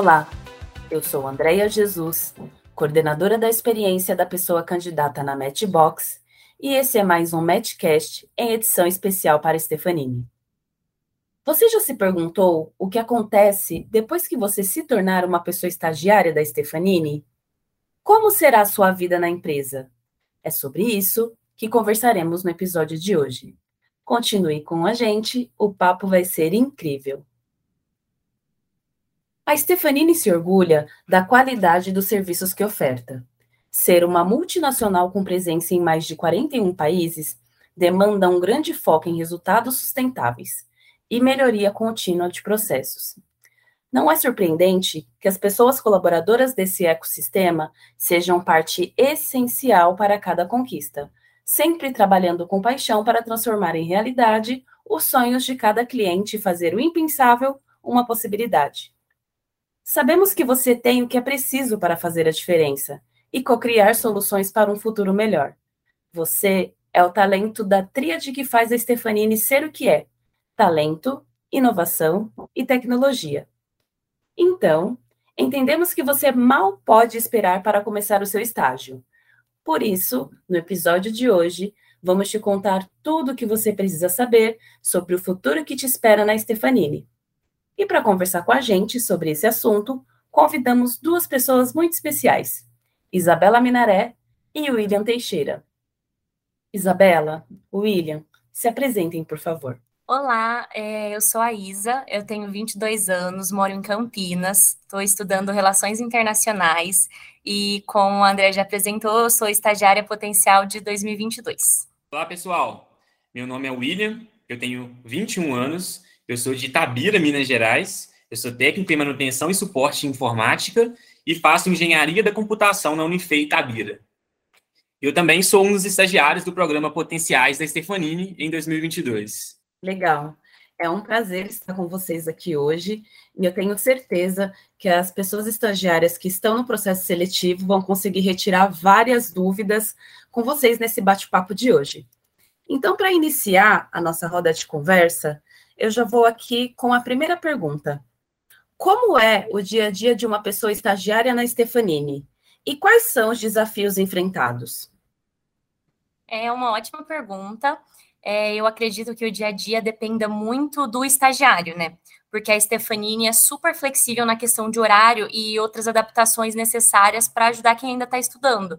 Olá, eu sou Andréia Jesus, coordenadora da experiência da pessoa candidata na Matchbox, e esse é mais um Matchcast em edição especial para Stefanini. Você já se perguntou o que acontece depois que você se tornar uma pessoa estagiária da Stefanini? Como será a sua vida na empresa? É sobre isso que conversaremos no episódio de hoje. Continue com a gente, o papo vai ser incrível. A Stefanini se orgulha da qualidade dos serviços que oferta. Ser uma multinacional com presença em mais de 41 países demanda um grande foco em resultados sustentáveis e melhoria contínua de processos. Não é surpreendente que as pessoas colaboradoras desse ecossistema sejam parte essencial para cada conquista, sempre trabalhando com paixão para transformar em realidade os sonhos de cada cliente e fazer o impensável uma possibilidade. Sabemos que você tem o que é preciso para fazer a diferença e co-criar soluções para um futuro melhor. Você é o talento da tríade que faz a Stefanini ser o que é: talento, inovação e tecnologia. Então, entendemos que você mal pode esperar para começar o seu estágio. Por isso, no episódio de hoje, vamos te contar tudo o que você precisa saber sobre o futuro que te espera na Stefanini. E para conversar com a gente sobre esse assunto, convidamos duas pessoas muito especiais: Isabela Minaré e William Teixeira. Isabela, William, se apresentem, por favor. Olá, é, eu sou a Isa, eu tenho 22 anos, moro em Campinas, estou estudando Relações Internacionais e, como o André já apresentou, eu sou estagiária potencial de 2022. Olá, pessoal. Meu nome é William, eu tenho 21 anos eu sou de Itabira, Minas Gerais. Eu sou técnico em manutenção e suporte em informática e faço engenharia da computação na Unifei Itabira. Eu também sou um dos estagiários do programa Potenciais da Stefanini em 2022. Legal. É um prazer estar com vocês aqui hoje e eu tenho certeza que as pessoas estagiárias que estão no processo seletivo vão conseguir retirar várias dúvidas com vocês nesse bate-papo de hoje. Então, para iniciar a nossa roda de conversa, eu já vou aqui com a primeira pergunta. Como é o dia a dia de uma pessoa estagiária na Stefanini? E quais são os desafios enfrentados? É uma ótima pergunta. É, eu acredito que o dia a dia dependa muito do estagiário, né? Porque a Stefanini é super flexível na questão de horário e outras adaptações necessárias para ajudar quem ainda está estudando.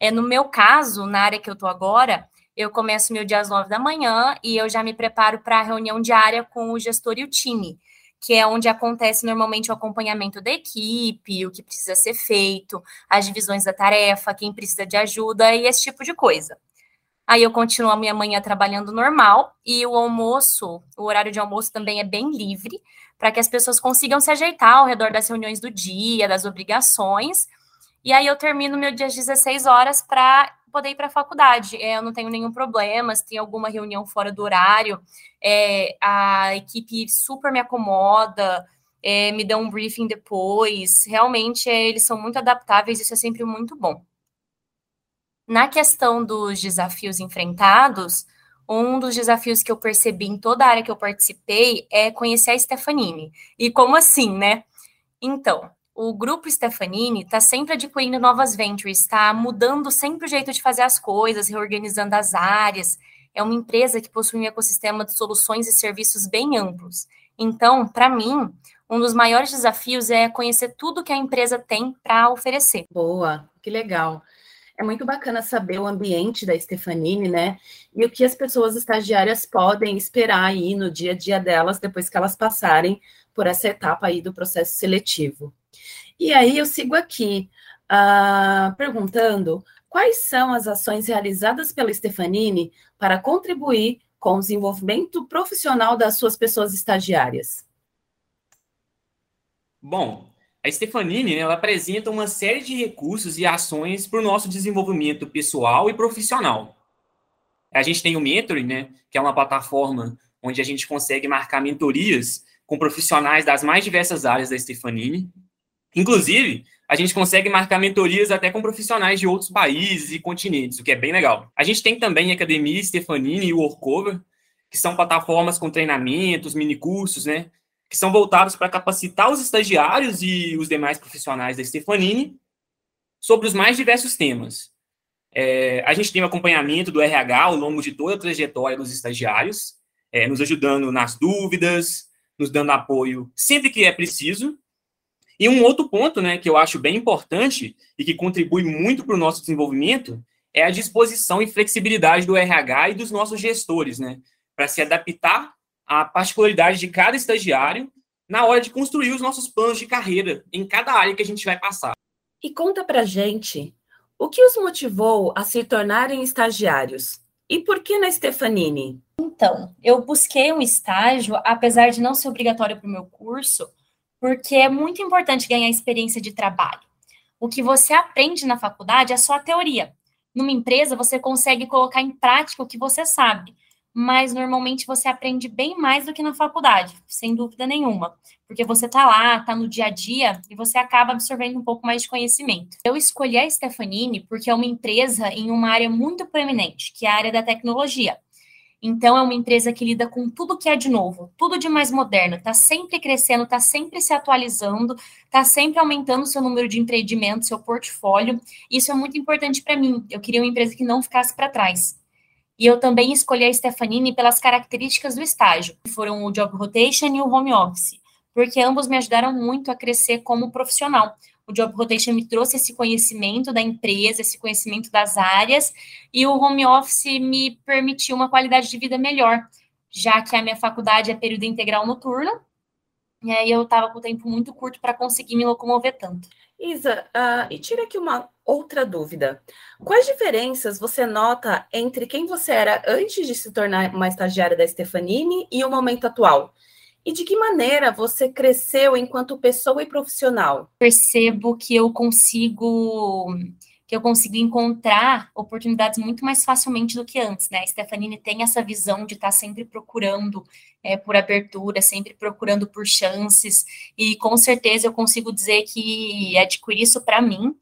É, no meu caso, na área que eu estou agora, eu começo meu dia às nove da manhã e eu já me preparo para a reunião diária com o gestor e o time, que é onde acontece normalmente o acompanhamento da equipe, o que precisa ser feito, as divisões da tarefa, quem precisa de ajuda e esse tipo de coisa. Aí eu continuo a minha manhã trabalhando normal e o almoço, o horário de almoço também é bem livre, para que as pessoas consigam se ajeitar ao redor das reuniões do dia, das obrigações. E aí eu termino meu dia às 16 horas para poder ir para a faculdade. É, eu não tenho nenhum problema, se tem alguma reunião fora do horário, é, a equipe super me acomoda, é, me dá um briefing depois. Realmente, é, eles são muito adaptáveis, isso é sempre muito bom. Na questão dos desafios enfrentados, um dos desafios que eu percebi em toda a área que eu participei é conhecer a Stefanini. E como assim, né? Então, o grupo Stefanini está sempre adquirindo novas ventures, está mudando sempre o jeito de fazer as coisas, reorganizando as áreas. É uma empresa que possui um ecossistema de soluções e serviços bem amplos. Então, para mim, um dos maiores desafios é conhecer tudo que a empresa tem para oferecer. Boa, que legal. É muito bacana saber o ambiente da Stefanini, né? E o que as pessoas estagiárias podem esperar aí no dia a dia delas depois que elas passarem por essa etapa aí do processo seletivo. E aí eu sigo aqui uh, perguntando quais são as ações realizadas pela Stefanini para contribuir com o desenvolvimento profissional das suas pessoas estagiárias. Bom, a Stefanini ela apresenta uma série de recursos e ações para o nosso desenvolvimento pessoal e profissional. A gente tem o Mentoring, né, que é uma plataforma onde a gente consegue marcar mentorias com profissionais das mais diversas áreas da Stefanini. Inclusive, a gente consegue marcar mentorias até com profissionais de outros países e continentes, o que é bem legal. A gente tem também a Academia Stefanini e o Workover, que são plataformas com treinamentos, minicursos, né? que são voltados para capacitar os estagiários e os demais profissionais da Stefanini sobre os mais diversos temas. É, a gente tem o acompanhamento do RH ao longo de toda a trajetória dos estagiários, é, nos ajudando nas dúvidas, nos dando apoio sempre que é preciso. E um outro ponto, né, que eu acho bem importante e que contribui muito para o nosso desenvolvimento é a disposição e flexibilidade do RH e dos nossos gestores, né, para se adaptar à particularidade de cada estagiário na hora de construir os nossos planos de carreira em cada área que a gente vai passar. E conta para gente, o que os motivou a se tornarem estagiários? E por que na Stefanini? Então, eu busquei um estágio, apesar de não ser obrigatório para o meu curso, porque é muito importante ganhar experiência de trabalho. O que você aprende na faculdade é só a teoria. Numa empresa, você consegue colocar em prática o que você sabe mas normalmente você aprende bem mais do que na faculdade, sem dúvida nenhuma, porque você está lá, está no dia a dia e você acaba absorvendo um pouco mais de conhecimento. Eu escolhi a Stefanini porque é uma empresa em uma área muito proeminente, que é a área da tecnologia. Então, é uma empresa que lida com tudo que é de novo, tudo de mais moderno, está sempre crescendo, está sempre se atualizando, está sempre aumentando seu número de empreendimentos, seu portfólio. Isso é muito importante para mim. Eu queria uma empresa que não ficasse para trás. E eu também escolhi a Stefanini pelas características do estágio, que foram o job rotation e o home office, porque ambos me ajudaram muito a crescer como profissional. O job rotation me trouxe esse conhecimento da empresa, esse conhecimento das áreas, e o home office me permitiu uma qualidade de vida melhor, já que a minha faculdade é período integral noturno, e aí eu estava com o tempo muito curto para conseguir me locomover tanto. Isa, uh, e tira aqui uma outra dúvida. Quais diferenças você nota entre quem você era antes de se tornar uma estagiária da Stefanini e o momento atual? E de que maneira você cresceu enquanto pessoa e profissional? Percebo que eu consigo que eu consigo encontrar oportunidades muito mais facilmente do que antes, né? A Stefanini tem essa visão de estar tá sempre procurando é, por abertura, sempre procurando por chances, e com certeza eu consigo dizer que adquirir isso para mim,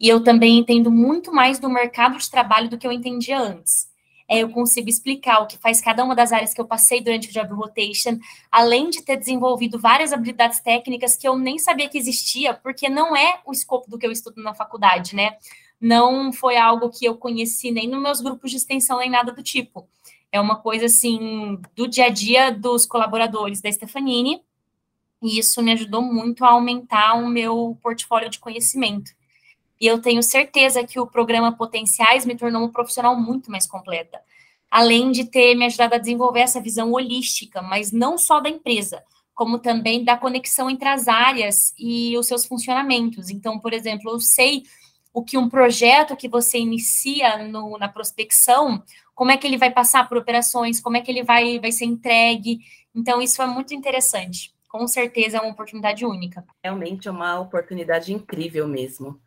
e eu também entendo muito mais do mercado de trabalho do que eu entendia antes. É, eu consigo explicar o que faz cada uma das áreas que eu passei durante o Job Rotation, além de ter desenvolvido várias habilidades técnicas que eu nem sabia que existia, porque não é o escopo do que eu estudo na faculdade, né? não foi algo que eu conheci nem nos meus grupos de extensão, nem nada do tipo. É uma coisa assim do dia a dia dos colaboradores da Stefanini, e isso me ajudou muito a aumentar o meu portfólio de conhecimento. E eu tenho certeza que o programa Potenciais me tornou uma profissional muito mais completa. Além de ter me ajudado a desenvolver essa visão holística, mas não só da empresa, como também da conexão entre as áreas e os seus funcionamentos. Então, por exemplo, eu sei o que um projeto que você inicia no, na prospecção, como é que ele vai passar por operações, como é que ele vai, vai ser entregue. Então, isso é muito interessante. Com certeza é uma oportunidade única. Realmente é uma oportunidade incrível mesmo.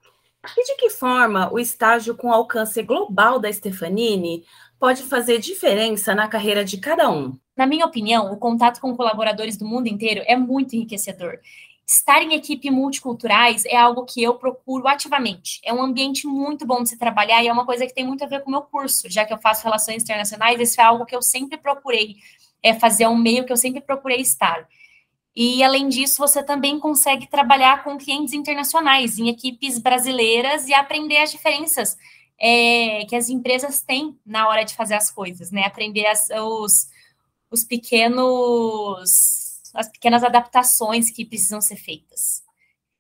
E de que forma o estágio com alcance global da Stefanini pode fazer diferença na carreira de cada um? Na minha opinião, o contato com colaboradores do mundo inteiro é muito enriquecedor. Estar em equipe multiculturais é algo que eu procuro ativamente. É um ambiente muito bom de se trabalhar e é uma coisa que tem muito a ver com o meu curso, já que eu faço relações internacionais, isso é algo que eu sempre procurei é, fazer, um meio que eu sempre procurei estar. E, além disso, você também consegue trabalhar com clientes internacionais, em equipes brasileiras e aprender as diferenças é, que as empresas têm na hora de fazer as coisas, né? Aprender as, os, os pequenos as pequenas adaptações que precisam ser feitas.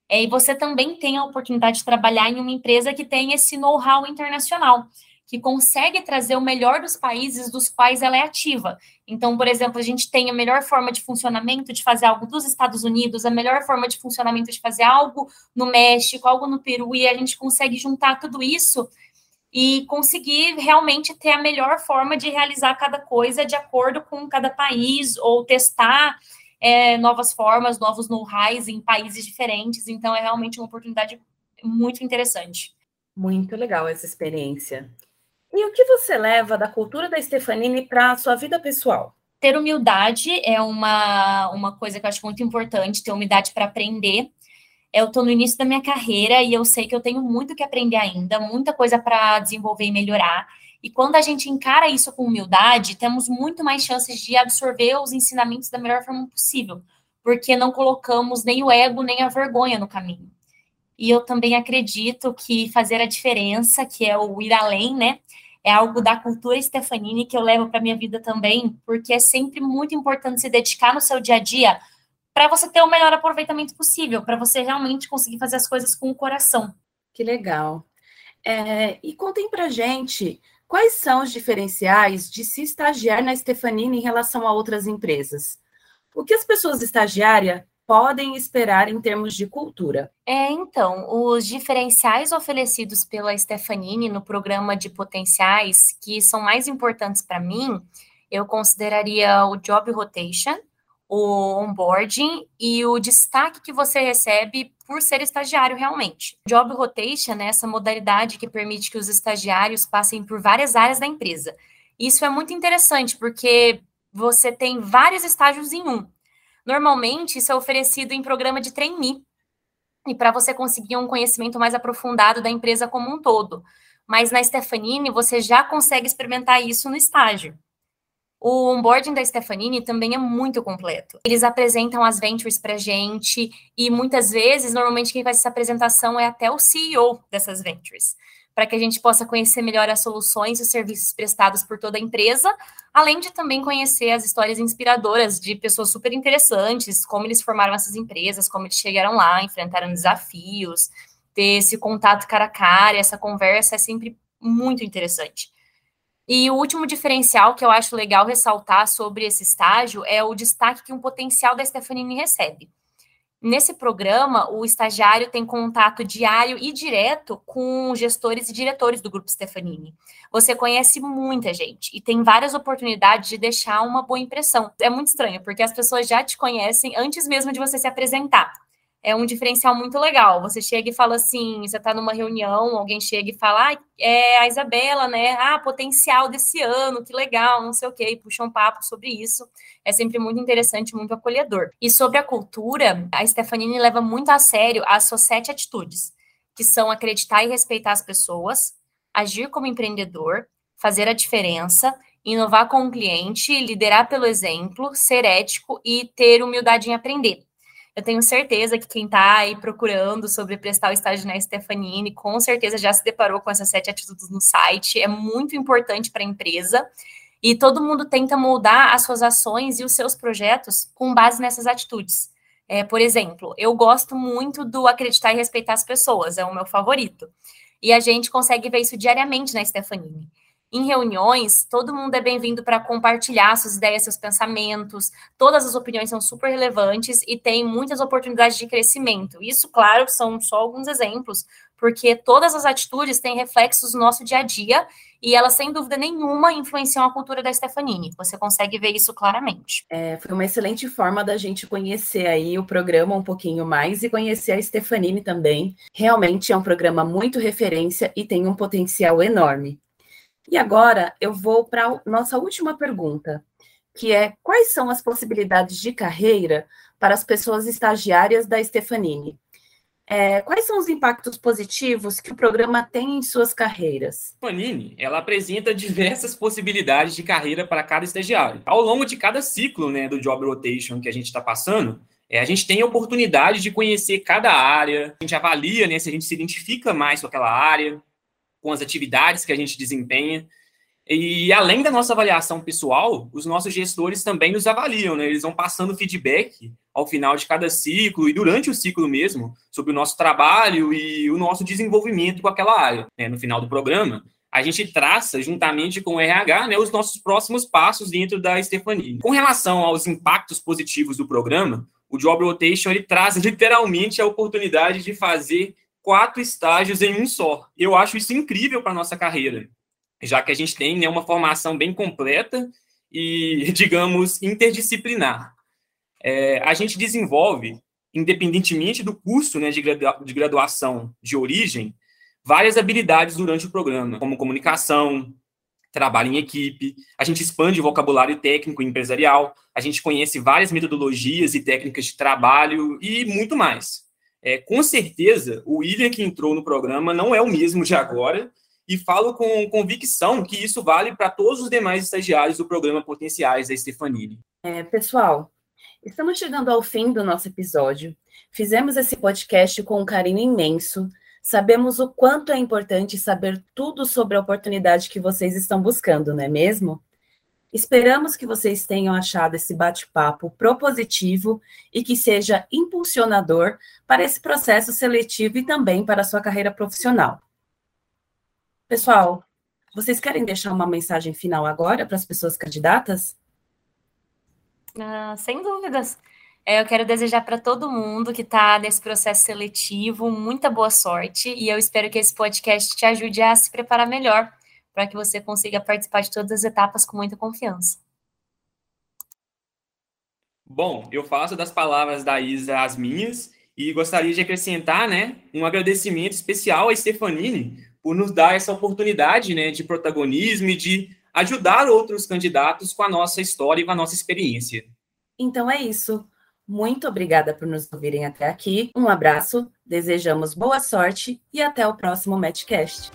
É, e você também tem a oportunidade de trabalhar em uma empresa que tem esse know-how internacional, que consegue trazer o melhor dos países dos quais ela é ativa. Então, por exemplo, a gente tem a melhor forma de funcionamento de fazer algo dos Estados Unidos, a melhor forma de funcionamento de fazer algo no México, algo no Peru, e a gente consegue juntar tudo isso e conseguir realmente ter a melhor forma de realizar cada coisa de acordo com cada país, ou testar é, novas formas, novos know-hows em países diferentes. Então, é realmente uma oportunidade muito interessante. Muito legal essa experiência. E o que você leva da cultura da Stefanini para a sua vida pessoal? Ter humildade é uma, uma coisa que eu acho muito importante, ter humildade para aprender. Eu estou no início da minha carreira e eu sei que eu tenho muito que aprender ainda, muita coisa para desenvolver e melhorar. E quando a gente encara isso com humildade, temos muito mais chances de absorver os ensinamentos da melhor forma possível. porque não colocamos nem o ego nem a vergonha no caminho. E eu também acredito que fazer a diferença, que é o ir além, né? É algo da cultura Stefanini que eu levo para minha vida também, porque é sempre muito importante se dedicar no seu dia a dia para você ter o melhor aproveitamento possível, para você realmente conseguir fazer as coisas com o coração. Que legal. É, e contem para gente quais são os diferenciais de se estagiar na Stefanini em relação a outras empresas. O que as pessoas estagiárias podem esperar em termos de cultura? É, então, os diferenciais oferecidos pela Stefanini no programa de potenciais que são mais importantes para mim, eu consideraria o job rotation, o onboarding e o destaque que você recebe por ser estagiário realmente. Job rotation é essa modalidade que permite que os estagiários passem por várias áreas da empresa. Isso é muito interessante porque você tem vários estágios em um. Normalmente, isso é oferecido em programa de trainee, e para você conseguir um conhecimento mais aprofundado da empresa como um todo. Mas na Stefanini, você já consegue experimentar isso no estágio. O onboarding da Stefanini também é muito completo. Eles apresentam as ventures para gente e muitas vezes, normalmente quem faz essa apresentação é até o CEO dessas ventures para que a gente possa conhecer melhor as soluções e os serviços prestados por toda a empresa, além de também conhecer as histórias inspiradoras de pessoas super interessantes, como eles formaram essas empresas, como eles chegaram lá, enfrentaram desafios, ter esse contato cara a cara, essa conversa é sempre muito interessante. E o último diferencial que eu acho legal ressaltar sobre esse estágio é o destaque que um potencial da Stefanini recebe. Nesse programa, o estagiário tem contato diário e direto com gestores e diretores do Grupo Stefanini. Você conhece muita gente e tem várias oportunidades de deixar uma boa impressão. É muito estranho, porque as pessoas já te conhecem antes mesmo de você se apresentar é um diferencial muito legal. Você chega e fala assim, você está numa reunião, alguém chega e fala, ah, é a Isabela, né? Ah, potencial desse ano, que legal, não sei o quê, e puxa um papo sobre isso. É sempre muito interessante, muito acolhedor. E sobre a cultura, a Stefanini leva muito a sério as suas sete atitudes, que são acreditar e respeitar as pessoas, agir como empreendedor, fazer a diferença, inovar com o cliente, liderar pelo exemplo, ser ético e ter humildade em aprender. Eu tenho certeza que quem está aí procurando sobre prestar o estágio na Stefanini, com certeza já se deparou com essas sete atitudes no site. É muito importante para a empresa. E todo mundo tenta moldar as suas ações e os seus projetos com base nessas atitudes. É, por exemplo, eu gosto muito do acreditar e respeitar as pessoas, é o meu favorito. E a gente consegue ver isso diariamente na Stefanini. Em reuniões, todo mundo é bem-vindo para compartilhar suas ideias, seus pensamentos. Todas as opiniões são super relevantes e tem muitas oportunidades de crescimento. Isso, claro, são só alguns exemplos, porque todas as atitudes têm reflexos no nosso dia a dia e elas, sem dúvida nenhuma, influenciam a cultura da Stefanini. Você consegue ver isso claramente. É, foi uma excelente forma da gente conhecer aí o programa um pouquinho mais e conhecer a Stefanini também. Realmente é um programa muito referência e tem um potencial enorme. E agora eu vou para a nossa última pergunta, que é quais são as possibilidades de carreira para as pessoas estagiárias da Stefanini? É, quais são os impactos positivos que o programa tem em suas carreiras? Stefanini, ela apresenta diversas possibilidades de carreira para cada estagiário. Ao longo de cada ciclo né, do Job Rotation que a gente está passando, é, a gente tem a oportunidade de conhecer cada área, a gente avalia né, se a gente se identifica mais com aquela área, com as atividades que a gente desempenha. E além da nossa avaliação pessoal, os nossos gestores também nos avaliam, né? Eles vão passando feedback ao final de cada ciclo e durante o ciclo mesmo sobre o nosso trabalho e o nosso desenvolvimento com aquela área. Né? No final do programa, a gente traça, juntamente com o RH, né, os nossos próximos passos dentro da Stephanie. Com relação aos impactos positivos do programa, o Job Rotation ele traz literalmente a oportunidade de fazer quatro estágios em um só. Eu acho isso incrível para nossa carreira, já que a gente tem né, uma formação bem completa e, digamos, interdisciplinar. É, a gente desenvolve, independentemente do curso né, de, gradua de graduação de origem, várias habilidades durante o programa, como comunicação, trabalho em equipe, a gente expande o vocabulário técnico e empresarial, a gente conhece várias metodologias e técnicas de trabalho e muito mais. É, com certeza, o William que entrou no programa não é o mesmo de agora, e falo com convicção que isso vale para todos os demais estagiários do programa Potenciais da Stefanini. É, pessoal, Estamos chegando ao fim do nosso episódio. Fizemos esse podcast com um carinho imenso. Sabemos o quanto é importante saber tudo sobre a oportunidade que vocês estão buscando, não é mesmo? Esperamos que vocês tenham achado esse bate-papo propositivo e que seja impulsionador para esse processo seletivo e também para a sua carreira profissional. Pessoal, vocês querem deixar uma mensagem final agora para as pessoas candidatas? Ah, sem dúvidas. É, eu quero desejar para todo mundo que está nesse processo seletivo muita boa sorte e eu espero que esse podcast te ajude a se preparar melhor para que você consiga participar de todas as etapas com muita confiança. Bom, eu faço das palavras da Isa as minhas e gostaria de acrescentar, né, um agradecimento especial a Stefanini por nos dar essa oportunidade, né, de protagonismo e de ajudar outros candidatos com a nossa história e com a nossa experiência. Então é isso. Muito obrigada por nos ouvirem até aqui. Um abraço, desejamos boa sorte e até o próximo Matchcast.